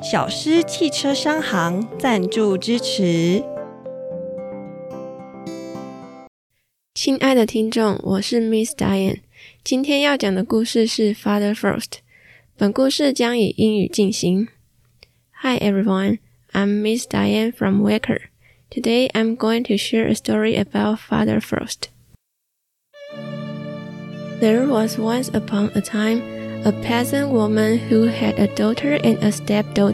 小施汽车商行赞助支持。亲爱的听众，我是 Miss Dianne，今天要讲的故事是《Father Frost》。本故事将以英语进行。Hi everyone, I'm Miss Dianne from Waker. Today I'm going to share a story about Father Frost. There was once upon a time a peasant woman who had a daughter and a stepdaughter.